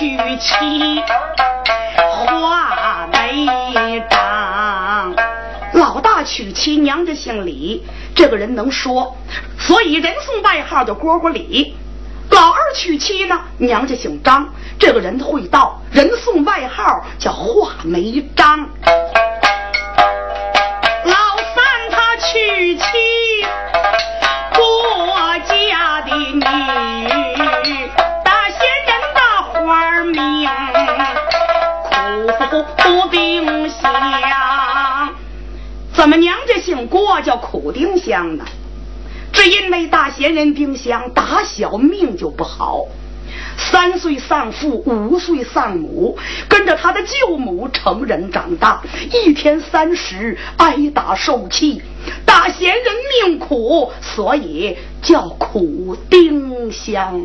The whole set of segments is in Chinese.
娶妻画眉张，老大娶妻娘家姓李，这个人能说，所以人送外号叫蝈蝈李。老二娶妻呢，娘家姓张，这个人会道，人送外号叫画眉张。老三他娶妻姓郭叫苦丁香呢？只因为大仙人丁香打小命就不好，三岁丧父，五岁丧母，跟着他的舅母成人长大，一天三食挨打受气，大仙人命苦，所以叫苦丁香。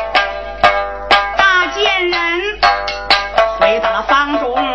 人回到了房中，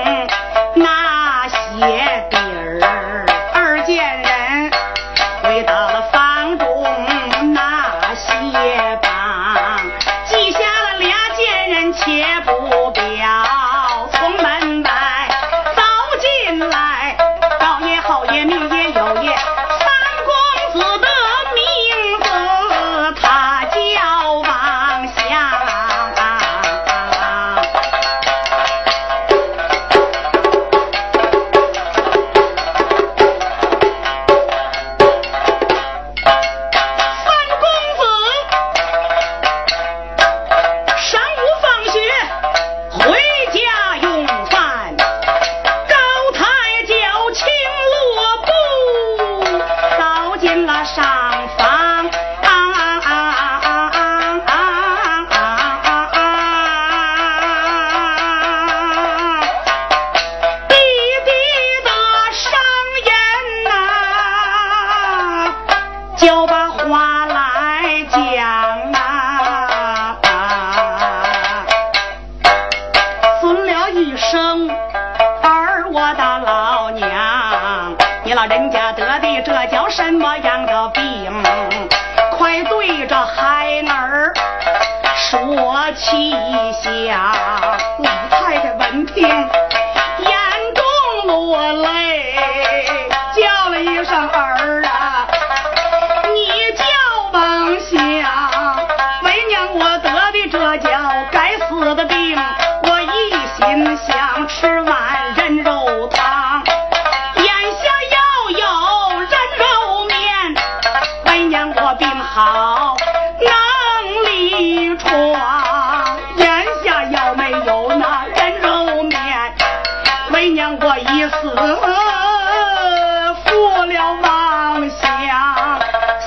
呃负了妄想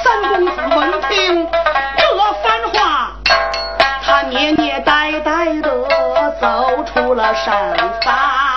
三公子闻听这番话他年年呆呆的走出了山房。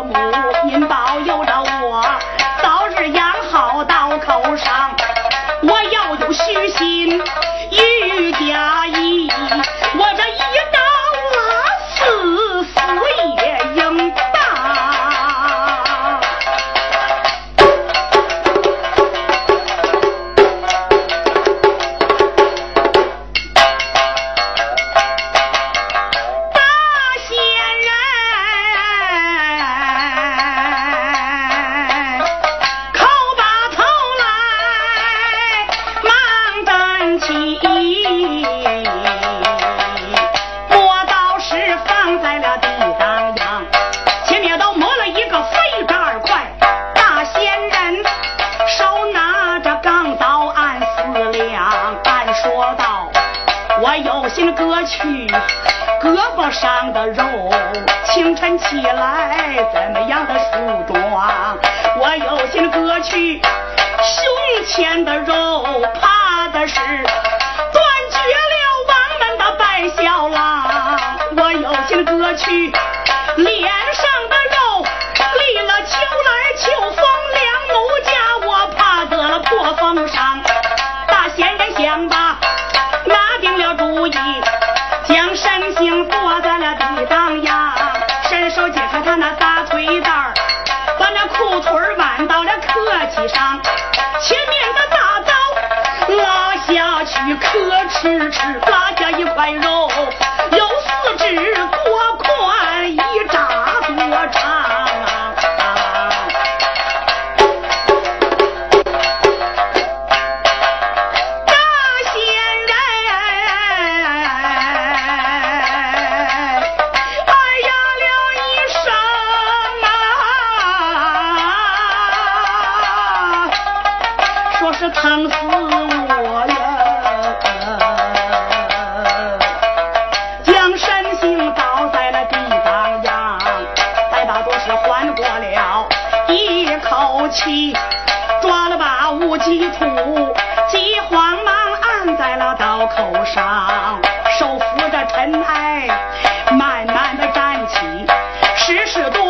我。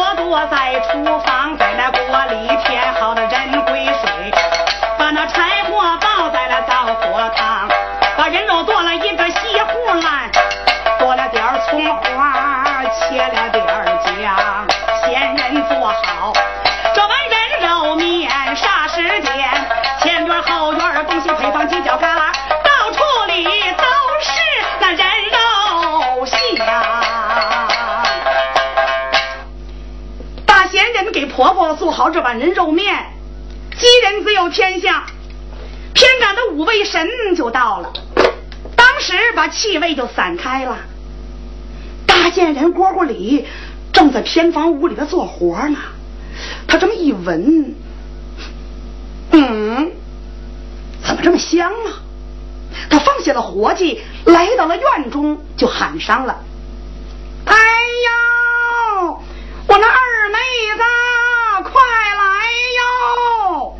我躲在厨房在那锅里添好了人归水把那柴好这碗人肉面，几人自有天下。偏赶的五位神就到了，当时把气味就散开了。大贱人蝈蝈里正在偏房屋里头做活呢，他这么一闻，嗯，怎么这么香啊？他放下了活计，来到了院中，就喊上了：“哎呦，我那二妹子！”快来哟！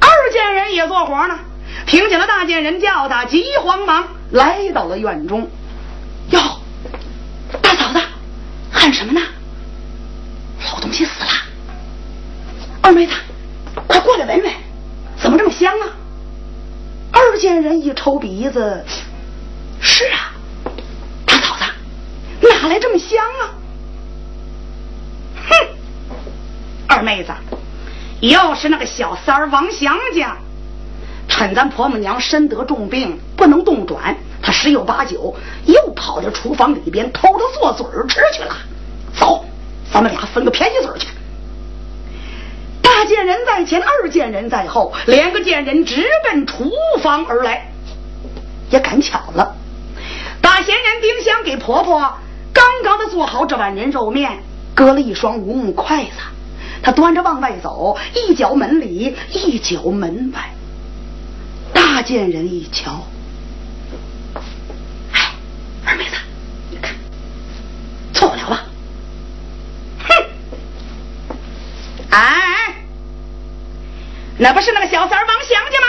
二贱人做活呢，听见了大贱人叫他，急慌忙来到了院中。哟，大嫂子，喊什么呢？老东西死了。二妹子，快过来闻闻，怎么这么香啊？二贱人一抽鼻子，是啊，大嫂子，哪来这么香啊？哼！二妹子，又是那个小三儿王祥家，趁咱婆母娘身得重病，不能动转，他十有八九又跑到厨房里边偷着做嘴儿吃去了。走，咱们俩分个便宜嘴儿去。大贱人在前，二贱人在后，两个贱人直奔厨房而来。也赶巧了，大闲人丁香给婆婆刚刚的做好这碗人肉面，搁了一双无木筷子，她端着往外走，一脚门里，一脚门外。大贱人一瞧，哎，二妹子，你看，错不了吧？哼，哎，那不是那个小三王祥家吗？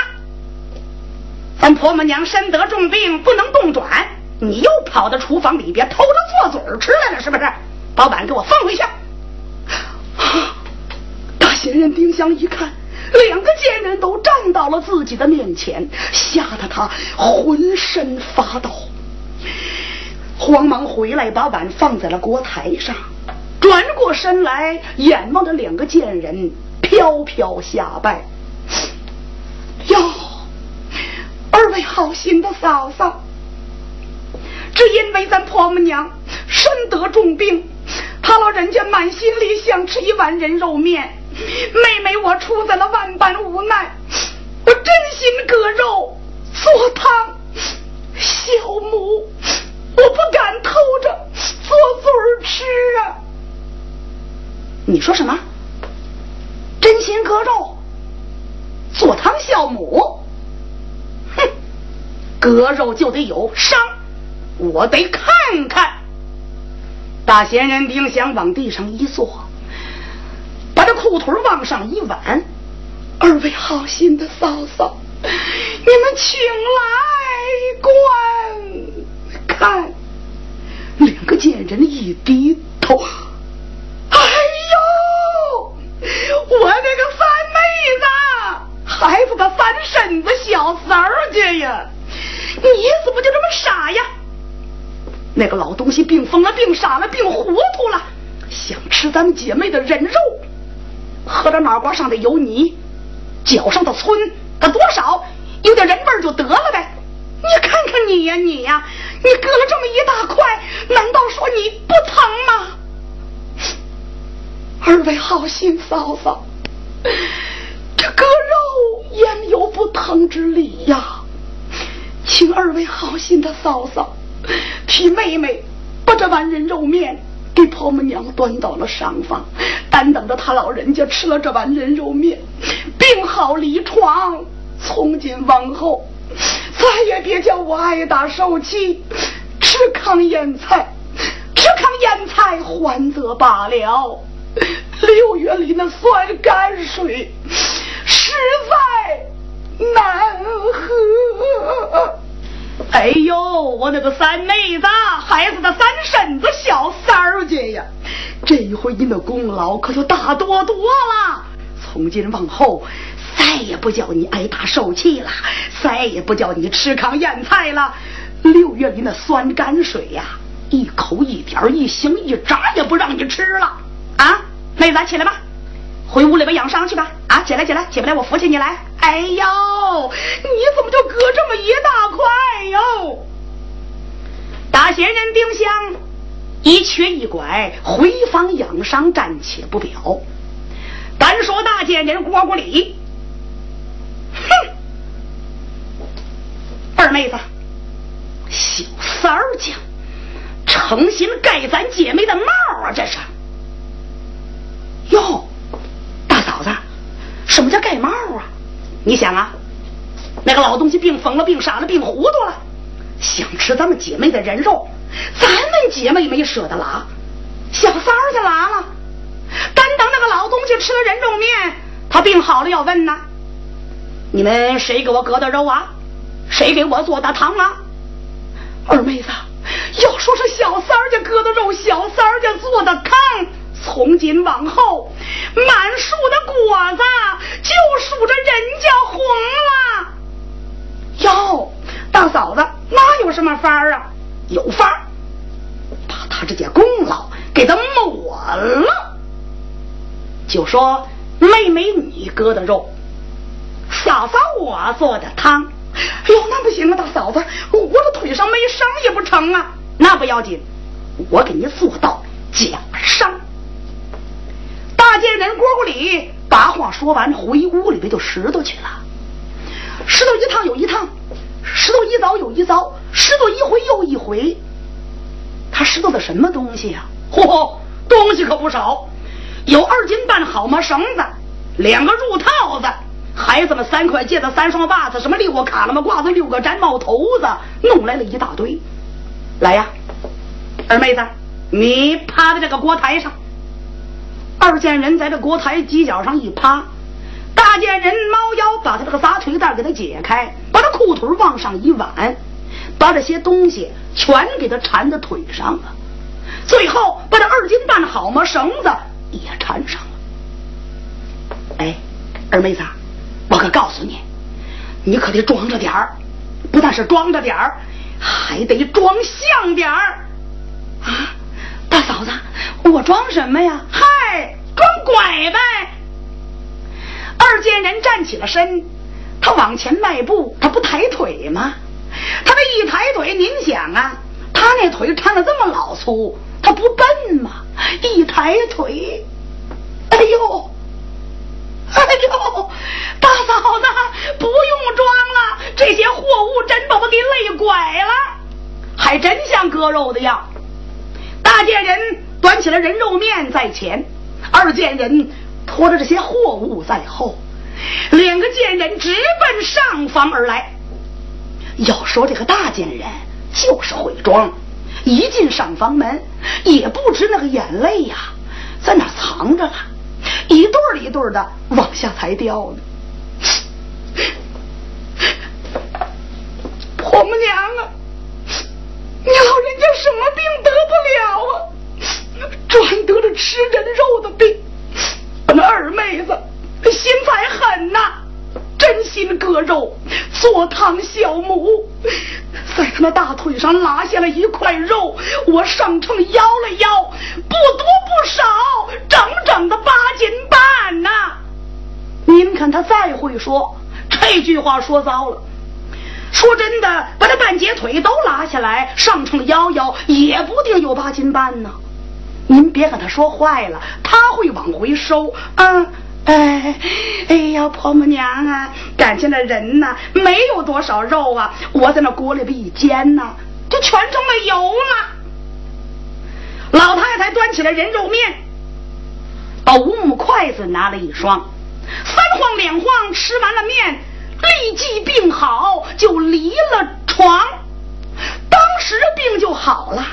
咱婆母娘身得重病，不能动转，你又跑到厨房里边偷着做嘴吃来了，是不是？把碗给我放回去！大仙人丁香一看，两个贱人都站到了自己的面前，吓得他浑身发抖，慌忙回来把碗放在了锅台上，转过身来，眼望着两个贱人飘飘下拜，哟。二位好心的嫂嫂，只因为咱婆母娘身得重病，他老人家满心里想吃一碗人肉面，妹妹我出在了万般无奈，我真心割肉做汤小母，我不敢偷着做嘴吃啊！你说什么？真心割肉做汤孝母？哼割肉就得有伤，我得看看。大闲人丁香往地上一坐，把这裤腿往上一挽。二位好心的嫂嫂，你们请来观看。两个贱人一低头，哎呦，我那个三妹子，还是个三婶子小三儿家呀！你怎么就这么傻呀？那个老东西病疯了，病傻了，病糊涂了，想吃咱们姐妹的人肉，喝点脑瓜上的油泥，脚上的村，他多少有点人味就得了呗。你看看你呀，你呀，你割了这么一大块，难道说你不疼吗？二位好心嫂嫂，这割肉焉有不疼之理呀？请二位好心的嫂嫂替妹妹把这碗人肉面给婆母娘端到了上房，单等着他老人家吃了这碗人肉面，病好离床。从今往后，再也别叫我挨打受气，吃糠咽菜，吃糠咽菜还则罢了。六月里那酸甘水，实在。难喝！哎呦，我那个三妹子，孩子的三婶子，小三儿家呀，这一回你的功劳可就大多多了。从今往后，再也不叫你挨打受气了，再也不叫你吃糠咽菜了。六月里那酸甘水呀，一口一点一星一渣也不让你吃了啊！妹子，起来吧。回屋里边养伤去吧！啊，起来起来，起不来我扶起你来。哎呦，你怎么就割这么一大块哟？大仙人丁香一瘸一拐回房养伤，暂且不表。单说大仙人郭国里，哼，二妹子，小三儿家成心盖咱姐妹的帽啊！这是，哟。大嫂子，什么叫盖帽啊？你想啊，那个老东西病疯了，病傻了，病糊涂了，想吃咱们姐妹的人肉，咱们姐妹没舍得拉，小三儿就拉了。单等那个老东西吃了人肉面，他病好了要问呢，你们谁给我割的肉啊？谁给我做的汤啊？二妹子，要说是小三儿家割的肉，小三儿家做的汤。从今往后，满树的果子就就说妹妹你割的肉，嫂嫂我做的汤。哎呦，那不行啊，大嫂子，我这腿上没伤也不成啊。那不要紧，我给你做到假伤。大贱人郭国里把话说完，回屋里边就石头去了。石头一趟又一趟，石头一遭又一遭，石头一回又一回。他石头的什么东西呀？嚯，东西可不少，有二斤半好吗？绳子，两个褥套子，孩子们三块戒指、三双袜子，什么六个卡拉嘛褂子、六个毡帽头子，弄来了一大堆。来呀，二妹子，你趴在这个锅台上。二贱人在这锅台犄角上一趴，大贱人猫腰把他这个撒腿带给他解开，把他裤腿往上一挽，把这些东西全给他缠在腿上了，最后把这二斤半好吗？绳子也缠上了。哎，二妹子，我可告诉你，你可得装着点儿，不但是装着点儿，还得装像点儿啊！大嫂子，我装什么呀？嗨，装拐呗！二贱人站起了身，他往前迈步，他不抬腿吗？他这一抬腿，您想啊，他那腿缠的这么老粗，他不笨吗？一抬腿，哎呦，哎呦，大嫂子不用装了，这些货物真把我给累拐了，还真像割肉的样。大贱人端起了人肉面在前，二贱人拖着这些货物在后，两个贱人直奔上房而来。要说这个大贱人就是会装，一进上房门也不知那个眼泪呀在哪藏着了，一对儿一对儿的往下才掉呢。婆母娘啊！你老人家什么病得不了啊？专得了吃人肉的病。那二妹子心才狠呐，真心割肉做汤小母，在他那大腿上拉下了一块肉，我上秤摇了摇，不多不少，整整的八斤半呐。您看他再会说，这句话说糟了。说真的，把这半截腿都拉下来，上秤腰腰，也不定有八斤半呢。您别跟他说坏了，他会往回收嗯！哎，哎呀，婆母娘啊，感情那人呐，没有多少肉啊，我在那锅里边一煎呐，就全成了油了。老太太端起了人肉面，把五母筷子拿了一双，三晃两晃吃完了面。立即病好，就离了床，当时病就好了，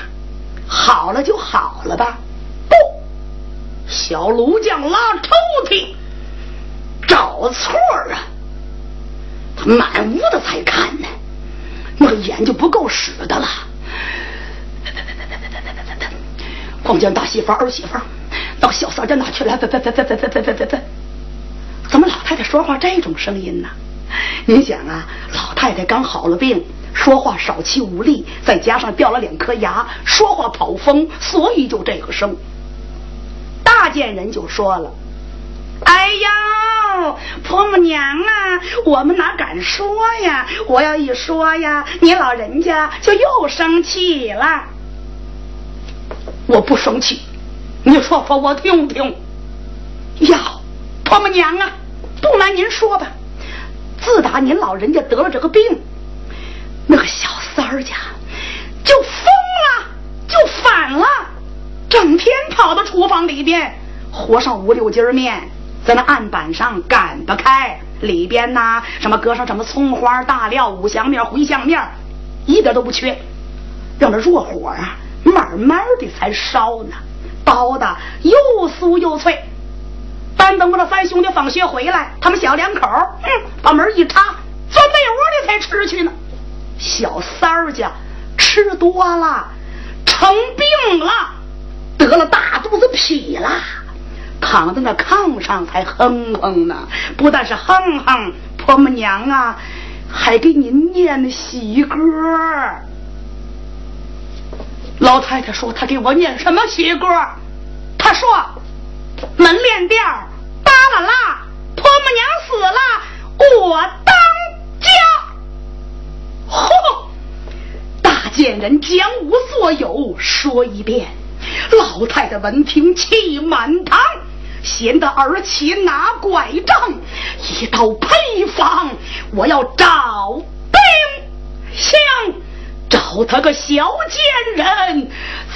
好了就好了吧。不，小卢将拉抽屉，找错啊！他满屋子在看呢，那个眼就不够使的了。光见大媳妇儿媳妇儿到小三家哪去了？怎么老太太说话这种声音呢？您想啊，老太太刚好了病，说话少气无力，再加上掉了两颗牙，说话跑风，所以就这个声。大贱人就说了：“哎呀，婆母娘啊，我们哪敢说呀？我要一说呀，你老人家就又生气了。我不生气，你说说我听听。呀，婆母娘啊，不瞒您说吧。”自打您老人家得了这个病，那个小三儿家就疯了，就反了，整天跑到厨房里边和上五六斤面，在那案板上擀不开，里边呐什么搁上什么葱花、大料、五香面、茴香面，一点都不缺，让这弱火啊慢慢的才烧呢，包的又酥又脆。单等我这三兄弟放学回来，他们小两口，嗯，把门一插，钻被窝里才吃去呢。小三儿家吃多了，成病了，得了大肚子痞了，躺在那炕上才哼哼呢。不但是哼哼，婆母娘啊，还给您念喜歌。老太太说：“她给我念什么喜歌？”她说。门帘店儿扒了拉，婆母娘死了，我当家。嚯！大贱人将无所有说一遍，老太太闻听气满堂，闲得儿媳拿拐杖，一道配方，我要找兵相，找他个小贱人，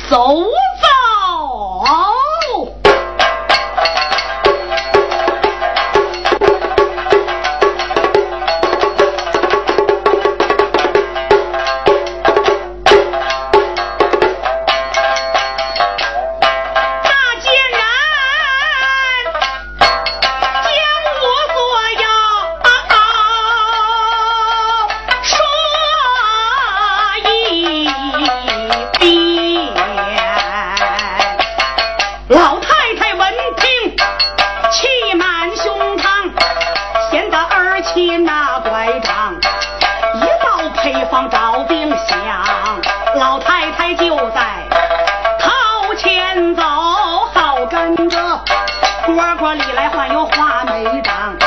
走走。方招兵饷，老太太就在头前走，好跟着。蝈蝈里来换有花梅长。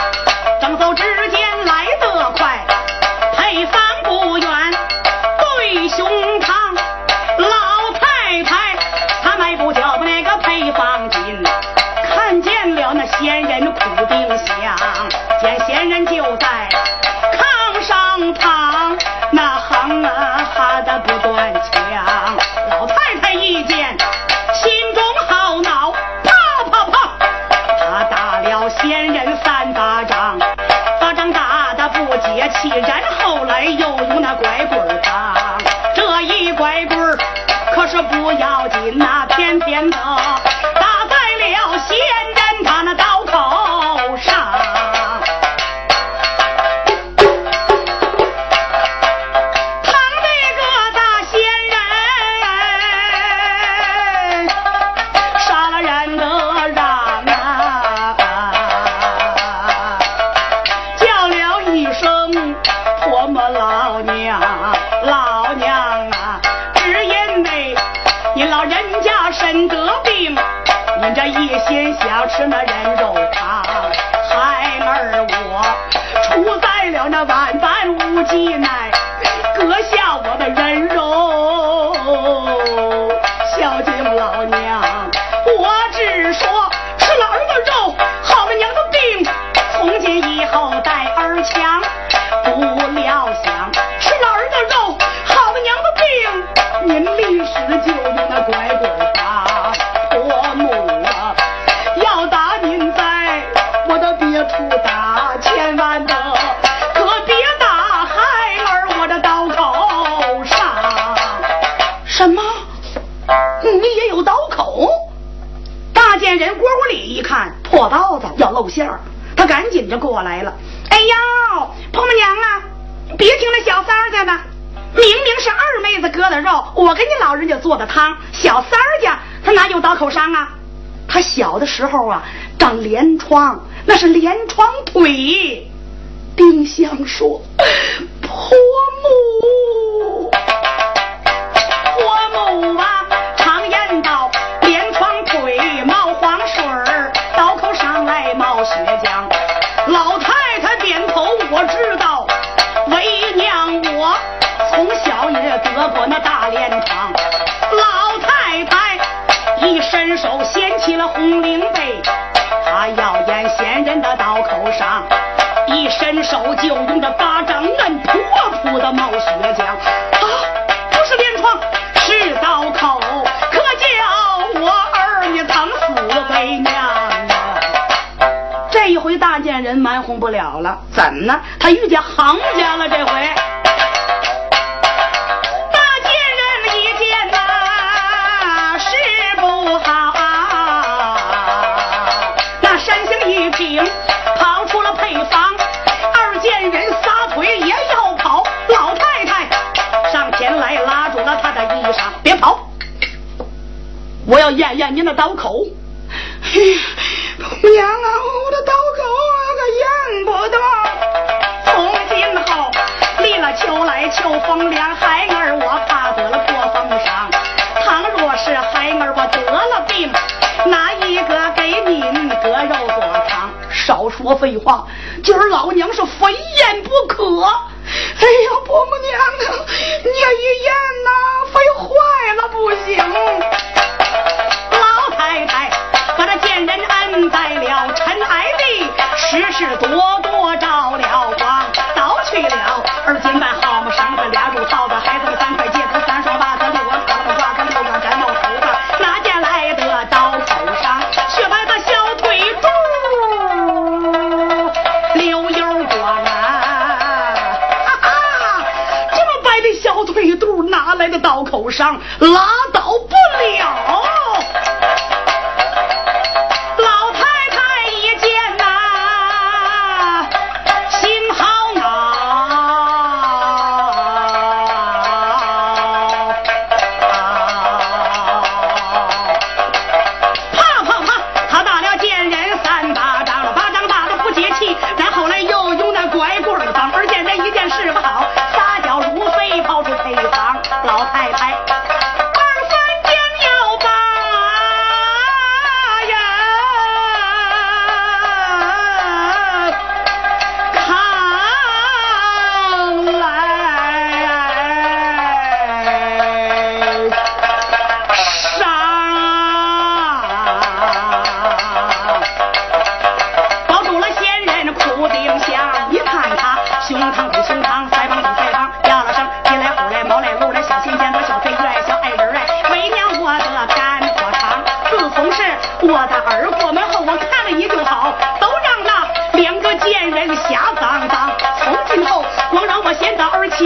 一心想吃那人肉汤，孩儿我出在了那万般无计难。做的汤。小三儿家他哪有刀口伤啊？他小的时候啊，长连疮，那是连疮腿。丁香说：“好了怎么了他遇见行家了这回。大贱人一见呐是不好啊那山行一品跑出了配方二贱人撒腿也要跑老太太上前来拉住了他的衣裳别跑。我要验验您的刀口。废话，今儿老娘是非验不可。哎呀，伯母娘啊，你一验呐，非坏了不行。老太太把那贱人摁在了。尘埃里，世事多多着了光，倒去了。而今办好么生子俩乳套子，孩子口上？拉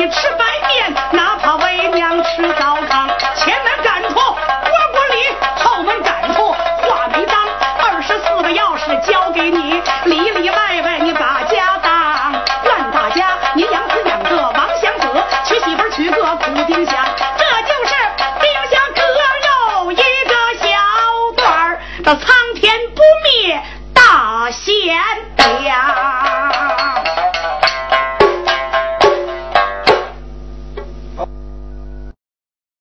吃